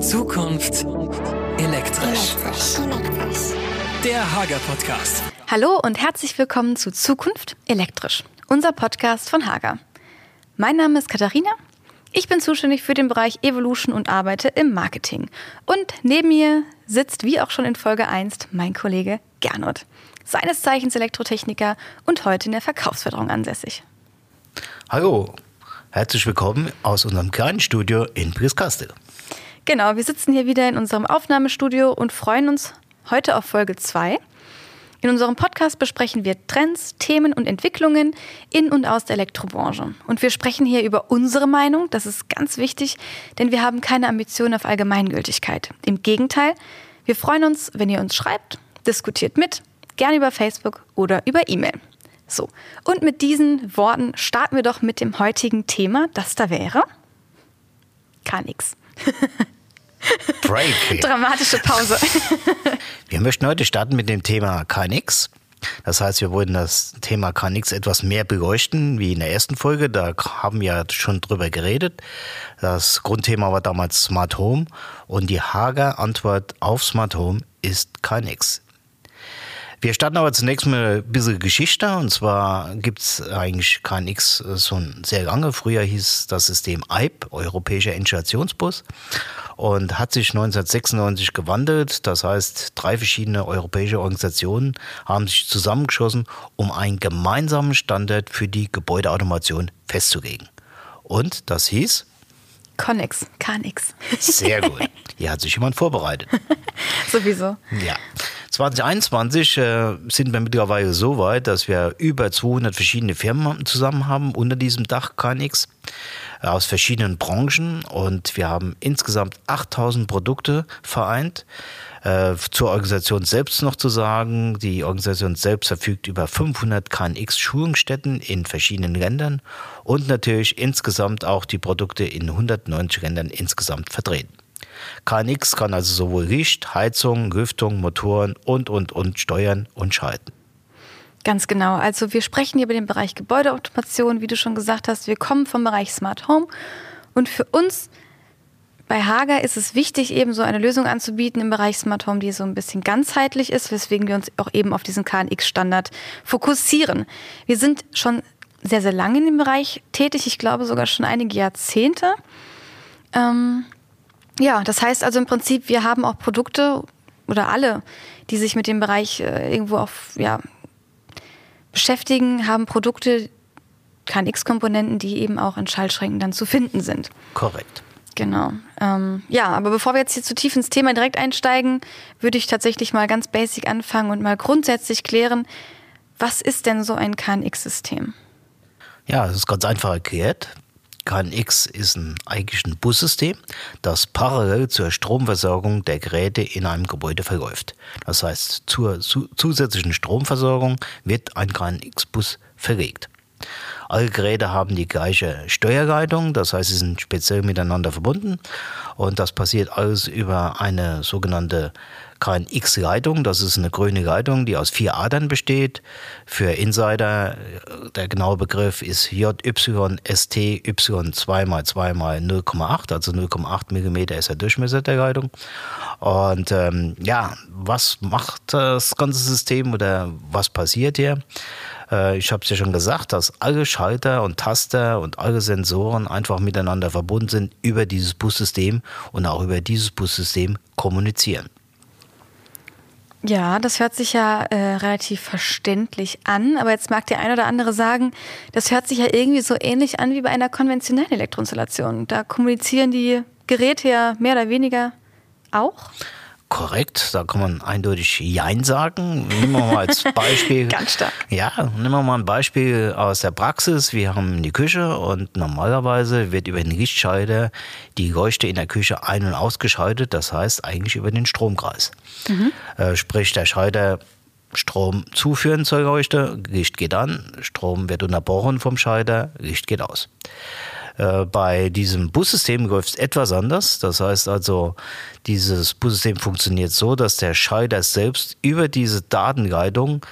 Zukunft elektrisch. Der Hager Podcast. Hallo und herzlich willkommen zu Zukunft elektrisch, unser Podcast von Hager. Mein Name ist Katharina. Ich bin zuständig für den Bereich Evolution und arbeite im Marketing. Und neben mir sitzt, wie auch schon in Folge 1, mein Kollege Gernot. Seines Zeichens Elektrotechniker und heute in der Verkaufsförderung ansässig. Hallo, herzlich willkommen aus unserem kleinen Studio in Prieskastel. Genau, wir sitzen hier wieder in unserem Aufnahmestudio und freuen uns heute auf Folge 2. In unserem Podcast besprechen wir Trends, Themen und Entwicklungen in und aus der Elektrobranche. Und wir sprechen hier über unsere Meinung, das ist ganz wichtig, denn wir haben keine Ambition auf Allgemeingültigkeit. Im Gegenteil, wir freuen uns, wenn ihr uns schreibt, diskutiert mit, gerne über Facebook oder über E-Mail. So, und mit diesen Worten starten wir doch mit dem heutigen Thema, das da wäre. Gar nichts. Break. Dramatische Pause. Wir möchten heute starten mit dem Thema KNX. Das heißt, wir wollen das Thema KNX etwas mehr beleuchten wie in der ersten Folge. Da haben wir ja schon drüber geredet. Das Grundthema war damals Smart Home und die Hager Antwort auf Smart Home ist KNX. Wir starten aber zunächst mit ein bisschen Geschichte. Und zwar gibt es eigentlich KNX schon sehr lange. Früher hieß das System EIB, Europäischer Installationsbus, und hat sich 1996 gewandelt. Das heißt, drei verschiedene europäische Organisationen haben sich zusammengeschossen, um einen gemeinsamen Standard für die Gebäudeautomation festzulegen. Und das hieß? Connex, KNX. Sehr gut. Hier hat sich jemand vorbereitet. Sowieso. Ja. 2021 äh, sind wir mittlerweile so weit, dass wir über 200 verschiedene Firmen zusammen haben unter diesem Dach KNX äh, aus verschiedenen Branchen und wir haben insgesamt 8000 Produkte vereint. Äh, zur Organisation selbst noch zu sagen, die Organisation selbst verfügt über 500 KNX-Schulungsstätten in verschiedenen Ländern und natürlich insgesamt auch die Produkte in 190 Ländern insgesamt vertreten. KNX kann also sowohl Licht, Heizung, Lüftung, Motoren und, und, und steuern und schalten. Ganz genau. Also wir sprechen hier über den Bereich Gebäudeautomation, wie du schon gesagt hast. Wir kommen vom Bereich Smart Home. Und für uns bei Hager ist es wichtig, eben so eine Lösung anzubieten im Bereich Smart Home, die so ein bisschen ganzheitlich ist, weswegen wir uns auch eben auf diesen KNX-Standard fokussieren. Wir sind schon sehr, sehr lange in dem Bereich tätig. Ich glaube sogar schon einige Jahrzehnte. Ähm, ja, das heißt also im Prinzip, wir haben auch Produkte oder alle, die sich mit dem Bereich äh, irgendwo auf, ja, beschäftigen, haben Produkte, KNX-Komponenten, die eben auch in Schaltschränken dann zu finden sind. Korrekt. Genau. Ähm, ja, aber bevor wir jetzt hier zu tief ins Thema direkt einsteigen, würde ich tatsächlich mal ganz basic anfangen und mal grundsätzlich klären, was ist denn so ein KNX-System? Ja, es ist ganz einfach erklärt. KNX ist ein, eigentlich ein Bussystem, das parallel zur Stromversorgung der Geräte in einem Gebäude verläuft. Das heißt, zur zu, zusätzlichen Stromversorgung wird ein KNX-Bus verlegt. Alle Geräte haben die gleiche Steuerleitung, das heißt, sie sind speziell miteinander verbunden und das passiert alles über eine sogenannte KNX-Leitung. Das ist eine grüne Leitung, die aus vier Adern besteht. Für Insider, der genaue Begriff ist JYSTY 2 mal 2 mal 0,8, also 0,8 mm ist der Durchmesser der Leitung. Und ähm, ja, was macht das ganze System oder was passiert hier? Äh, ich habe es ja schon gesagt, dass alle Schalter und Taster und alle Sensoren einfach miteinander verbunden sind über dieses Bussystem und auch über dieses Bussystem kommunizieren. Ja, das hört sich ja äh, relativ verständlich an, aber jetzt mag der ein oder andere sagen, das hört sich ja irgendwie so ähnlich an wie bei einer konventionellen Elektroinstallation. Da kommunizieren die Geräte ja mehr oder weniger auch. Korrekt, da kann man eindeutig Jein sagen. Nehmen wir mal als Beispiel. Ganz stark. Ja, nehmen wir mal ein Beispiel aus der Praxis. Wir haben die Küche und normalerweise wird über den Lichtschalter die Leuchte in der Küche ein- und ausgeschaltet. Das heißt eigentlich über den Stromkreis. Mhm. Äh, sprich, der Schalter Strom zuführen zur Leuchte, Licht geht an, Strom wird unterbrochen vom Schalter, Licht geht aus. Äh, bei diesem Bussystem läuft es etwas anders. Das heißt also, dieses Bussystem funktioniert so, dass der Schalter selbst über diese Datenleitung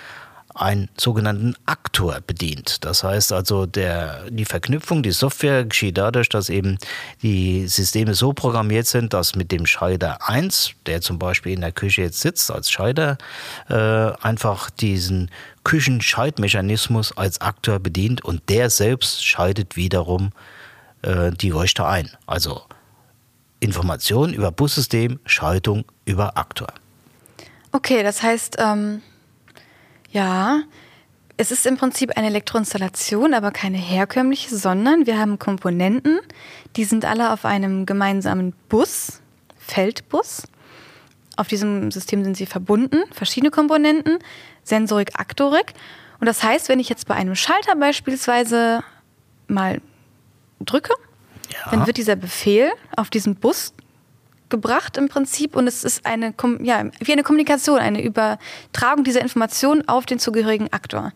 einen sogenannten Aktor bedient. Das heißt also, der, die Verknüpfung, die Software geschieht dadurch, dass eben die Systeme so programmiert sind, dass mit dem Schalter 1, der zum Beispiel in der Küche jetzt sitzt als Schalter, äh, einfach diesen Küchenschaltmechanismus als Aktor bedient und der selbst schaltet wiederum äh, die Leuchte ein. Also Information über Bussystem, Schaltung über Aktor. Okay, das heißt, ähm, ja, es ist im Prinzip eine Elektroinstallation, aber keine herkömmliche, sondern wir haben Komponenten, die sind alle auf einem gemeinsamen Bus, Feldbus. Auf diesem System sind sie verbunden, verschiedene Komponenten, Sensorik, Aktorik. Und das heißt, wenn ich jetzt bei einem Schalter beispielsweise mal drücke, ja. dann wird dieser Befehl auf diesen Bus gebracht im Prinzip und es ist eine, ja, wie eine Kommunikation, eine Übertragung dieser Informationen auf den zugehörigen Aktor.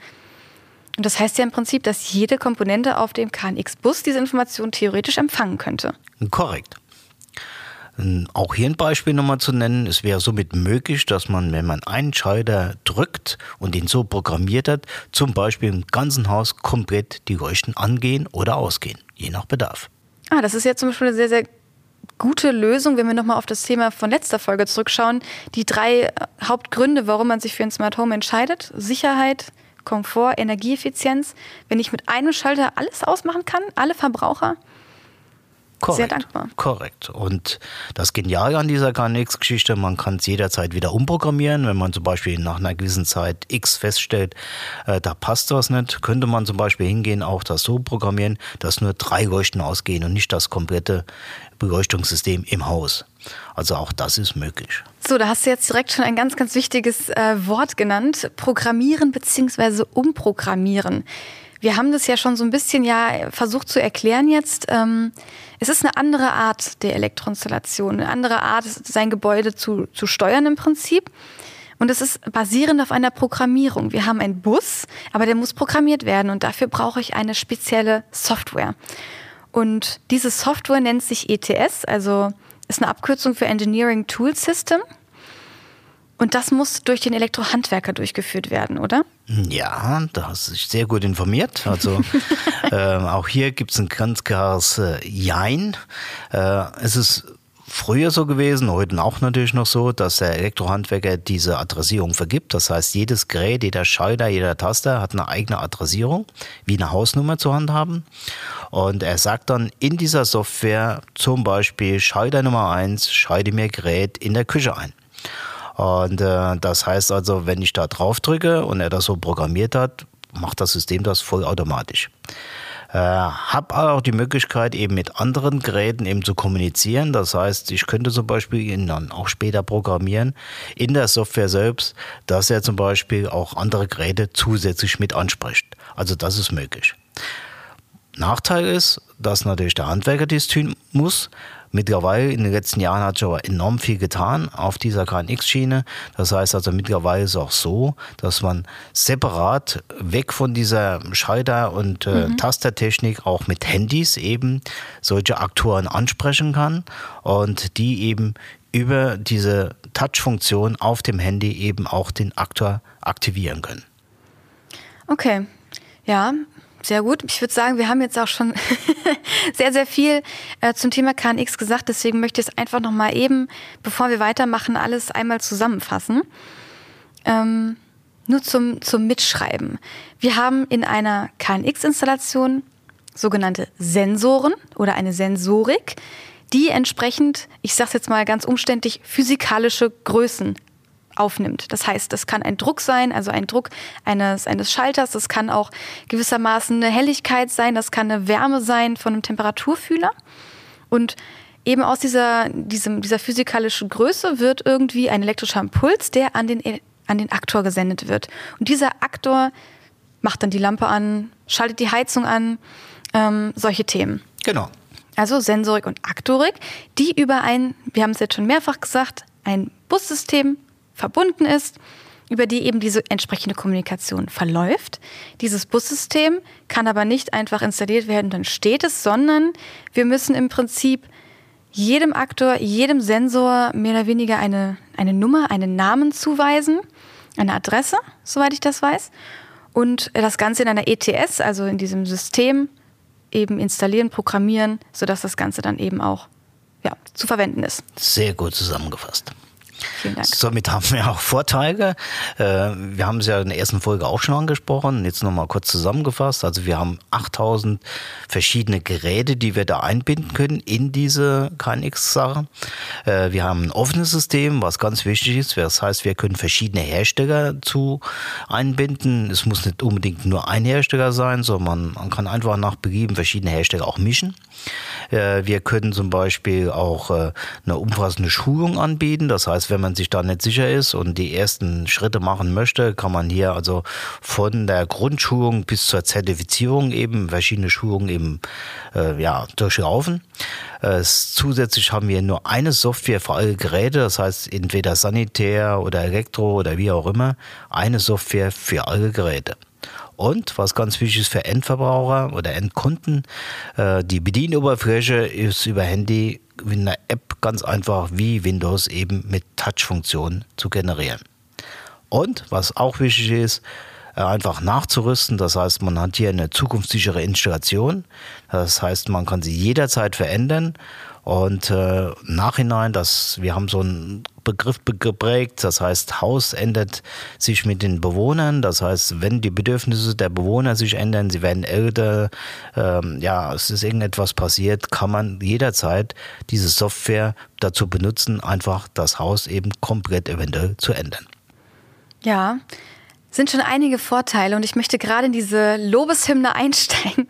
Und das heißt ja im Prinzip, dass jede Komponente auf dem KNX-Bus diese Information theoretisch empfangen könnte. Korrekt. Auch hier ein Beispiel nochmal zu nennen. Es wäre somit möglich, dass man, wenn man einen Schalter drückt und ihn so programmiert hat, zum Beispiel im ganzen Haus komplett die Leuchten angehen oder ausgehen, je nach Bedarf. Ah, das ist ja zum Beispiel eine sehr, sehr gute Lösung, wenn wir nochmal auf das Thema von letzter Folge zurückschauen. Die drei äh, Hauptgründe, warum man sich für ein Smart Home entscheidet. Sicherheit, Komfort, Energieeffizienz. Wenn ich mit einem Schalter alles ausmachen kann, alle Verbraucher, Korrekt, sehr dankbar. Korrekt. Und das Geniale an dieser KNX-Geschichte, man kann es jederzeit wieder umprogrammieren. Wenn man zum Beispiel nach einer gewissen Zeit X feststellt, äh, da passt was nicht, könnte man zum Beispiel hingehen, auch das so programmieren, dass nur drei Leuchten ausgehen und nicht das komplette Beleuchtungssystem im Haus. Also auch das ist möglich. So, da hast du jetzt direkt schon ein ganz, ganz wichtiges äh, Wort genannt. Programmieren bzw. umprogrammieren. Wir haben das ja schon so ein bisschen ja versucht zu erklären jetzt. Ähm, es ist eine andere Art der Elektroinstallation, eine andere Art, sein Gebäude zu, zu steuern im Prinzip. Und es ist basierend auf einer Programmierung. Wir haben einen Bus, aber der muss programmiert werden und dafür brauche ich eine spezielle Software. Und diese Software nennt sich ETS, also ist eine Abkürzung für Engineering Tool System. Und das muss durch den Elektrohandwerker durchgeführt werden, oder? Ja, da hast du dich sehr gut informiert. Also äh, auch hier gibt es ein ganz klares äh, Jein. Äh, es ist früher so gewesen, heute auch natürlich noch so, dass der Elektrohandwerker diese Adressierung vergibt. Das heißt, jedes Gerät, jeder Schalter, jeder Taster hat eine eigene Adressierung, wie eine Hausnummer zu handhaben. Und er sagt dann in dieser Software zum Beispiel Schalter Nummer 1, schalte mir Gerät in der Küche ein. Und äh, das heißt also, wenn ich da drauf drücke und er das so programmiert hat, macht das System das vollautomatisch. Äh, habe auch die Möglichkeit, eben mit anderen Geräten eben zu kommunizieren. Das heißt, ich könnte zum Beispiel ihn dann auch später programmieren in der Software selbst, dass er zum Beispiel auch andere Geräte zusätzlich mit anspricht. Also das ist möglich. Nachteil ist, dass natürlich der Handwerker dies tun muss. Mittlerweile in den letzten Jahren hat sich aber enorm viel getan auf dieser KNX-Schiene. Das heißt also mittlerweile ist es auch so, dass man separat weg von dieser Schalter- und äh, mhm. Tastertechnik auch mit Handys eben solche Aktoren ansprechen kann und die eben über diese Touch-Funktion auf dem Handy eben auch den Aktor aktivieren können. Okay, ja, sehr gut. Ich würde sagen, wir haben jetzt auch schon sehr, sehr viel äh, zum Thema KNX gesagt. Deswegen möchte ich es einfach noch mal eben, bevor wir weitermachen, alles einmal zusammenfassen. Ähm, nur zum, zum Mitschreiben. Wir haben in einer KNX-Installation sogenannte Sensoren oder eine Sensorik, die entsprechend, ich sage es jetzt mal ganz umständlich, physikalische Größen aufnimmt. Das heißt, das kann ein Druck sein, also ein Druck eines, eines Schalters, das kann auch gewissermaßen eine Helligkeit sein, das kann eine Wärme sein von einem Temperaturfühler. Und eben aus dieser, diesem, dieser physikalischen Größe wird irgendwie ein elektrischer Impuls, der an den, an den Aktor gesendet wird. Und dieser Aktor macht dann die Lampe an, schaltet die Heizung an, ähm, solche Themen. Genau. Also Sensorik und Aktorik, die über ein, wir haben es jetzt schon mehrfach gesagt, ein Bussystem verbunden ist, über die eben diese entsprechende Kommunikation verläuft. Dieses Bussystem kann aber nicht einfach installiert werden, dann steht es, sondern wir müssen im Prinzip jedem Aktor, jedem Sensor mehr oder weniger eine, eine Nummer, einen Namen zuweisen. eine Adresse, soweit ich das weiß. Und das Ganze in einer ETS, also in diesem System, eben installieren, programmieren, sodass das Ganze dann eben auch ja, zu verwenden ist. Sehr gut zusammengefasst. Vielen Dank. Somit haben wir auch Vorteile. Äh, wir haben es ja in der ersten Folge auch schon angesprochen. Jetzt nochmal kurz zusammengefasst. Also wir haben 8000 verschiedene Geräte, die wir da einbinden können in diese KNX-Sache. Äh, wir haben ein offenes System, was ganz wichtig ist. Das heißt, wir können verschiedene Hersteller zu einbinden. Es muss nicht unbedingt nur ein Hersteller sein, sondern man kann einfach nach Belieben verschiedene Hersteller auch mischen. Äh, wir können zum Beispiel auch eine umfassende Schulung anbieten. Das heißt, wenn man sich da nicht sicher ist und die ersten Schritte machen möchte, kann man hier also von der Grundschulung bis zur Zertifizierung eben verschiedene Schulungen eben äh, ja, durchlaufen. Äh, zusätzlich haben wir nur eine Software für alle Geräte, das heißt entweder Sanitär oder Elektro oder wie auch immer, eine Software für alle Geräte. Und was ganz wichtig ist für Endverbraucher oder Endkunden, äh, die Bedienoberfläche ist über Handy in einer App ganz einfach wie Windows eben mit Touch-Funktion zu generieren. Und was auch wichtig ist, äh, einfach nachzurüsten. Das heißt, man hat hier eine zukunftssichere Installation. Das heißt, man kann sie jederzeit verändern und äh, Nachhinein, das, wir haben so einen Begriff geprägt, das heißt, Haus ändert sich mit den Bewohnern. Das heißt, wenn die Bedürfnisse der Bewohner sich ändern, sie werden älter, ähm, ja, es ist irgendetwas passiert, kann man jederzeit diese Software dazu benutzen, einfach das Haus eben komplett eventuell zu ändern. Ja, sind schon einige Vorteile und ich möchte gerade in diese Lobeshymne einsteigen.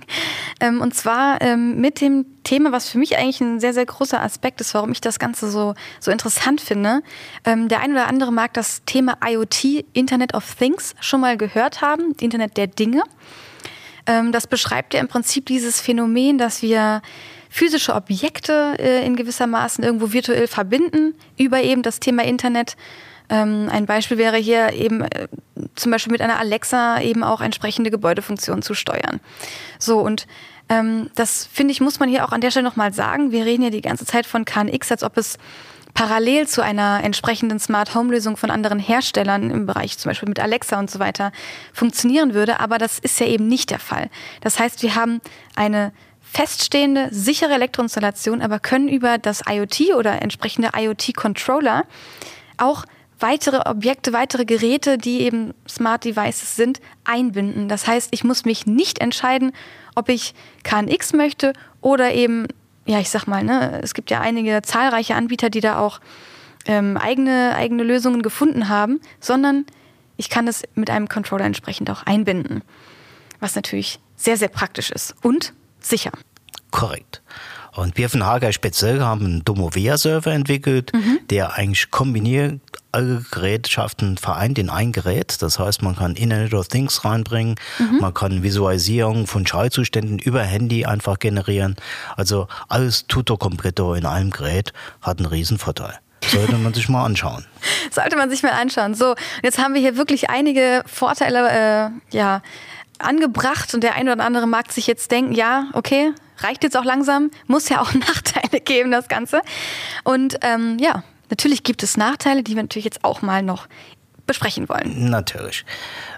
Ähm, und zwar ähm, mit dem Thema, was für mich eigentlich ein sehr, sehr großer Aspekt ist, warum ich das Ganze so, so interessant finde. Ähm, der ein oder andere mag das Thema IoT, Internet of Things, schon mal gehört haben, Internet der Dinge. Das beschreibt ja im Prinzip dieses Phänomen, dass wir physische Objekte äh, in gewisser Maßen irgendwo virtuell verbinden über eben das Thema Internet ähm, ein Beispiel wäre hier eben äh, zum Beispiel mit einer Alexa eben auch entsprechende Gebäudefunktionen zu steuern. So und ähm, das finde ich, muss man hier auch an der Stelle nochmal sagen. Wir reden ja die ganze Zeit von KNX, als ob es parallel zu einer entsprechenden Smart Home Lösung von anderen Herstellern im Bereich zum Beispiel mit Alexa und so weiter funktionieren würde. Aber das ist ja eben nicht der Fall. Das heißt, wir haben eine feststehende, sichere Elektroinstallation, aber können über das IoT oder entsprechende IoT-Controller auch weitere Objekte, weitere Geräte, die eben Smart Devices sind, einbinden. Das heißt, ich muss mich nicht entscheiden, ob ich KNX möchte oder eben, ja, ich sag mal, ne, es gibt ja einige zahlreiche Anbieter, die da auch ähm, eigene, eigene Lösungen gefunden haben, sondern ich kann es mit einem Controller entsprechend auch einbinden. Was natürlich sehr, sehr praktisch ist und sicher. Korrekt. Und wir von Hager speziell haben einen Domovea-Server entwickelt, mhm. der eigentlich kombiniert alle Gerätschaften vereint in ein Gerät. Das heißt, man kann Internet of Things reinbringen, mhm. man kann Visualisierung von Schallzuständen über Handy einfach generieren. Also alles tutto completo in einem Gerät hat einen riesen Vorteil. Sollte man sich mal anschauen. Sollte man sich mal anschauen. So, jetzt haben wir hier wirklich einige Vorteile, äh, ja, angebracht und der eine oder andere mag sich jetzt denken, ja, okay, reicht jetzt auch langsam, muss ja auch Nachteile geben, das Ganze. Und ähm, ja, natürlich gibt es Nachteile, die wir natürlich jetzt auch mal noch besprechen wollen. Natürlich.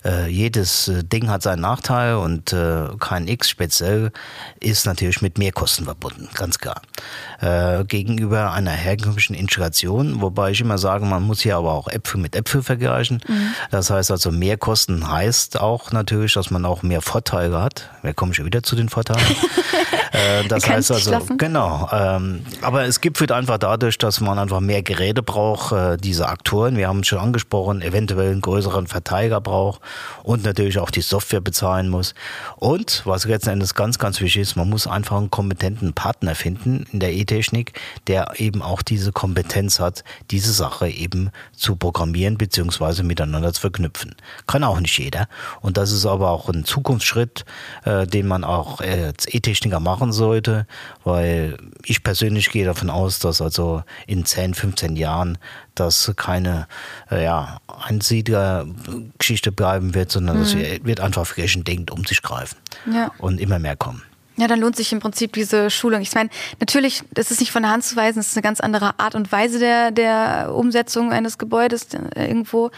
Äh, jedes äh, Ding hat seinen Nachteil und äh, KNX speziell ist natürlich mit Mehrkosten verbunden, ganz klar. Äh, gegenüber einer herkömmlichen Integration, wobei ich immer sage, man muss hier aber auch Äpfel mit Äpfel vergleichen. Mhm. Das heißt also, Mehrkosten heißt auch natürlich, dass man auch mehr Vorteile hat. Wir kommen schon wieder zu den Vorteilen. Äh, das heißt also, genau. Ähm, aber es gibt halt einfach dadurch, dass man einfach mehr Geräte braucht, äh, diese Aktoren, wir haben es schon angesprochen, eventuell einen größeren Verteiler braucht und natürlich auch die Software bezahlen muss. Und was letzten Endes ganz, ganz wichtig ist, man muss einfach einen kompetenten Partner finden in der E-Technik, der eben auch diese Kompetenz hat, diese Sache eben zu programmieren bzw. miteinander zu verknüpfen. Kann auch nicht jeder. Und das ist aber auch ein Zukunftsschritt, äh, den man auch als E-Techniker machen sollte, weil ich persönlich gehe davon aus, dass also in 10, 15 Jahren das keine äh, ja, Einsiedlergeschichte bleiben wird, sondern mhm. das wird einfach flächendeckend um sich greifen ja. und immer mehr kommen. Ja, dann lohnt sich im Prinzip diese Schulung. Ich meine, natürlich, das ist nicht von der Hand zu weisen, es ist eine ganz andere Art und Weise der, der Umsetzung eines Gebäudes äh, irgendwo.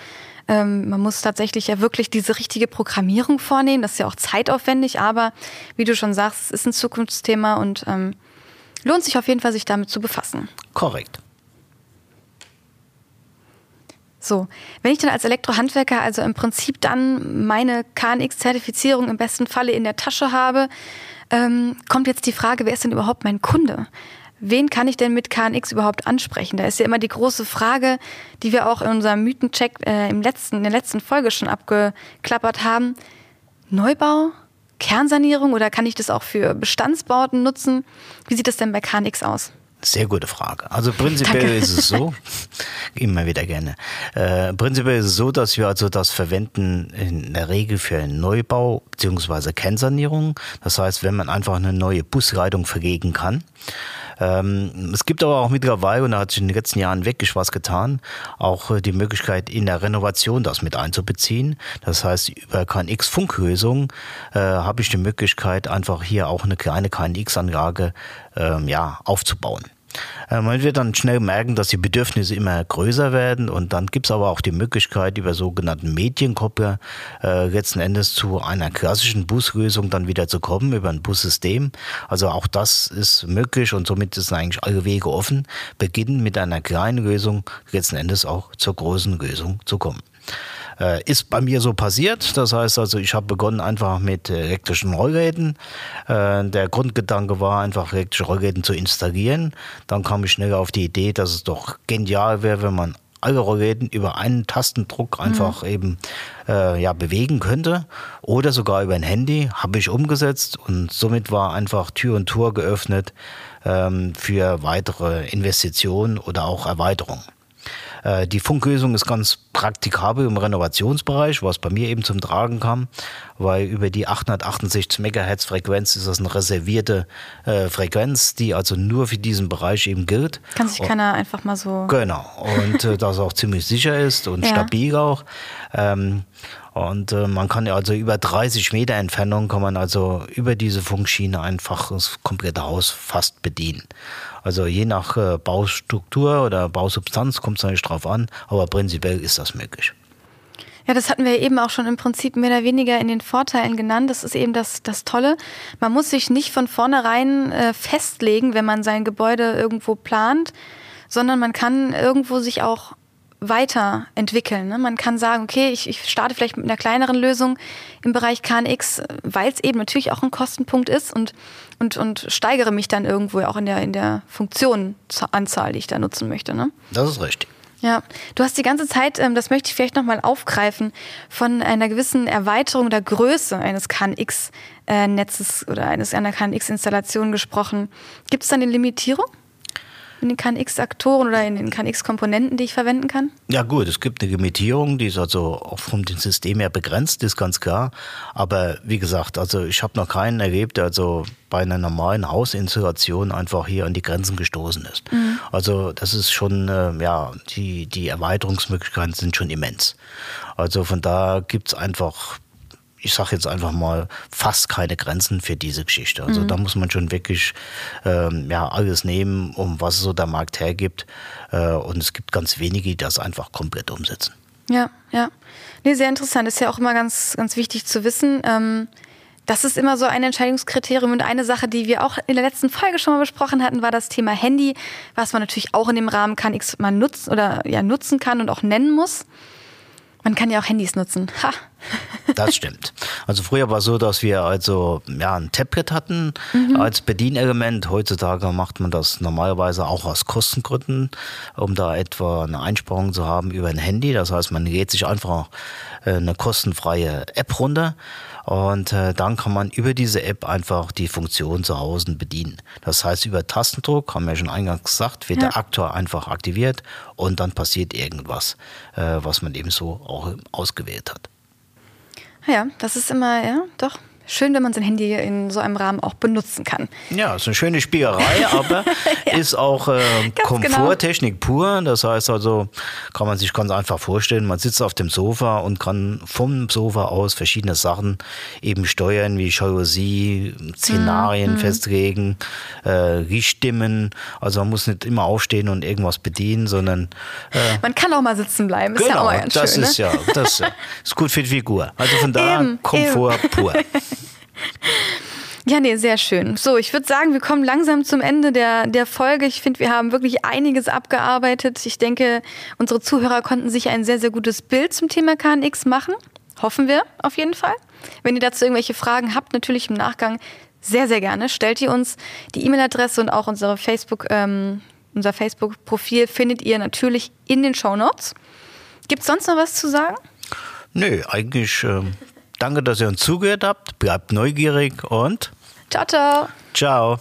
Ähm, man muss tatsächlich ja wirklich diese richtige Programmierung vornehmen. Das ist ja auch zeitaufwendig, aber wie du schon sagst, es ist ein Zukunftsthema und ähm, lohnt sich auf jeden Fall, sich damit zu befassen. Korrekt. So, wenn ich dann als Elektrohandwerker also im Prinzip dann meine KNX-Zertifizierung im besten Falle in der Tasche habe, ähm, kommt jetzt die Frage, wer ist denn überhaupt mein Kunde? Wen kann ich denn mit KNX überhaupt ansprechen? Da ist ja immer die große Frage, die wir auch in unserem Mythencheck äh, im letzten, in der letzten Folge schon abgeklappert haben. Neubau? Kernsanierung oder kann ich das auch für Bestandsbauten nutzen? Wie sieht das denn bei KNX aus? Sehr gute Frage. Also prinzipiell Danke. ist es so, immer wieder gerne. Äh, prinzipiell ist es so, dass wir also das verwenden in der Regel für einen Neubau bzw. Kennsanierung. Das heißt, wenn man einfach eine neue Busleitung verlegen kann, ähm, es gibt aber auch mittlerweile, und da hat sich in den letzten Jahren wirklich was getan, auch äh, die Möglichkeit in der Renovation das mit einzubeziehen. Das heißt, über KNX-Funklösung äh, habe ich die Möglichkeit, einfach hier auch eine kleine KNX-Anlage ähm, ja, aufzubauen. Man wird dann schnell merken, dass die Bedürfnisse immer größer werden und dann gibt es aber auch die Möglichkeit, über sogenannten Medienkoppler äh, letzten Endes zu einer klassischen Buslösung dann wieder zu kommen, über ein Bussystem. Also auch das ist möglich und somit sind eigentlich alle Wege offen, beginnen mit einer kleinen Lösung letzten Endes auch zur großen Lösung zu kommen. Äh, ist bei mir so passiert. Das heißt also, ich habe begonnen einfach mit elektrischen Rollräden. Äh, der Grundgedanke war einfach elektrische Rollräden zu installieren. Dann kam ich schnell auf die Idee, dass es doch genial wäre, wenn man alle Rollräden über einen Tastendruck einfach mhm. eben äh, ja, bewegen könnte oder sogar über ein Handy, habe ich umgesetzt und somit war einfach Tür und Tor geöffnet ähm, für weitere Investitionen oder auch Erweiterungen. Äh, die Funklösung ist ganz praktikabel im Renovationsbereich, was bei mir eben zum Tragen kam, weil über die 868 Megahertz Frequenz ist das eine reservierte äh, Frequenz, die also nur für diesen Bereich eben gilt. Kann sich keiner einfach mal so. Genau. Und äh, das auch ziemlich sicher ist und ja. stabil auch. Ähm, und äh, man kann ja also über 30 Meter Entfernung kann man also über diese Funkschiene einfach das komplette Haus fast bedienen. Also je nach äh, Baustruktur oder Bausubstanz kommt es natürlich drauf an, aber prinzipiell ist das möglich. Ja, das hatten wir eben auch schon im Prinzip mehr oder weniger in den Vorteilen genannt. Das ist eben das, das Tolle. Man muss sich nicht von vornherein äh, festlegen, wenn man sein Gebäude irgendwo plant, sondern man kann irgendwo sich auch weiterentwickeln. Ne? Man kann sagen, okay, ich, ich starte vielleicht mit einer kleineren Lösung im Bereich KNX, weil es eben natürlich auch ein Kostenpunkt ist und, und, und steigere mich dann irgendwo auch in der, in der Funktionenanzahl, die ich da nutzen möchte. Ne? Das ist richtig. Ja, du hast die ganze Zeit, ähm, das möchte ich vielleicht nochmal aufgreifen, von einer gewissen Erweiterung der Größe eines KNX-Netzes oder eines, einer KNX-Installation gesprochen. Gibt es da eine Limitierung? In den KNX-Aktoren oder in den KNX-Komponenten, die ich verwenden kann? Ja gut, es gibt eine Limitierung, die ist also auch vom System her begrenzt, ist ganz klar. Aber wie gesagt, also ich habe noch keinen erlebt, der also bei einer normalen Hausinstallation einfach hier an die Grenzen gestoßen ist. Mhm. Also das ist schon, äh, ja, die, die Erweiterungsmöglichkeiten sind schon immens. Also von da gibt es einfach ich sage jetzt einfach mal, fast keine Grenzen für diese Geschichte. Also mhm. da muss man schon wirklich ähm, ja, alles nehmen, um was so der Markt hergibt. Äh, und es gibt ganz wenige, die das einfach komplett umsetzen. Ja, ja. Nee, sehr interessant. Ist ja auch immer ganz, ganz wichtig zu wissen. Ähm, das ist immer so ein Entscheidungskriterium. Und eine Sache, die wir auch in der letzten Folge schon mal besprochen hatten, war das Thema Handy, was man natürlich auch in dem Rahmen kann X mal nutzen oder ja nutzen kann und auch nennen muss. Man kann ja auch Handys nutzen. Ha. Das stimmt. Also früher war es so, dass wir also ja ein Tablet hatten mhm. als Bedienelement. Heutzutage macht man das normalerweise auch aus Kostengründen, um da etwa eine Einsparung zu haben über ein Handy. Das heißt, man lädt sich einfach äh, eine kostenfreie App runter und äh, dann kann man über diese App einfach die Funktion zu Hause bedienen. Das heißt, über Tastendruck, haben wir ja schon eingangs gesagt, wird ja. der Aktor einfach aktiviert und dann passiert irgendwas, äh, was man eben so auch ausgewählt hat. Ja, das ist immer, ja, doch, schön, wenn man sein Handy in so einem Rahmen auch benutzen kann. Ja, ist eine schöne Spielerei, aber ja. ist auch äh, genau. Komforttechnik genau. pur. Das heißt also, kann man sich ganz einfach vorstellen, man sitzt auf dem Sofa und kann vom Sofa aus verschiedene Sachen eben steuern, wie Jalousie, Szenarien mhm. festlegen, äh, Riechstimmen. Also man muss nicht immer aufstehen und irgendwas bedienen, sondern äh, man kann auch mal sitzen bleiben. Ist genau, ja auch mal ganz das schön, ist ne? ja, das ist gut für die Figur. Also von da Komfort eben. pur. Ja, nee, sehr schön. So, ich würde sagen, wir kommen langsam zum Ende der, der Folge. Ich finde, wir haben wirklich einiges abgearbeitet. Ich denke, unsere Zuhörer konnten sich ein sehr, sehr gutes Bild zum Thema KNX machen. Hoffen wir auf jeden Fall. Wenn ihr dazu irgendwelche Fragen habt, natürlich im Nachgang sehr, sehr gerne. Stellt ihr uns die E-Mail-Adresse und auch unsere Facebook, ähm, unser Facebook-Profil findet ihr natürlich in den Show Notes. Gibt es sonst noch was zu sagen? Nö, eigentlich ähm, danke, dass ihr uns zugehört habt. Bleibt neugierig und ciao, ciao. Ciao.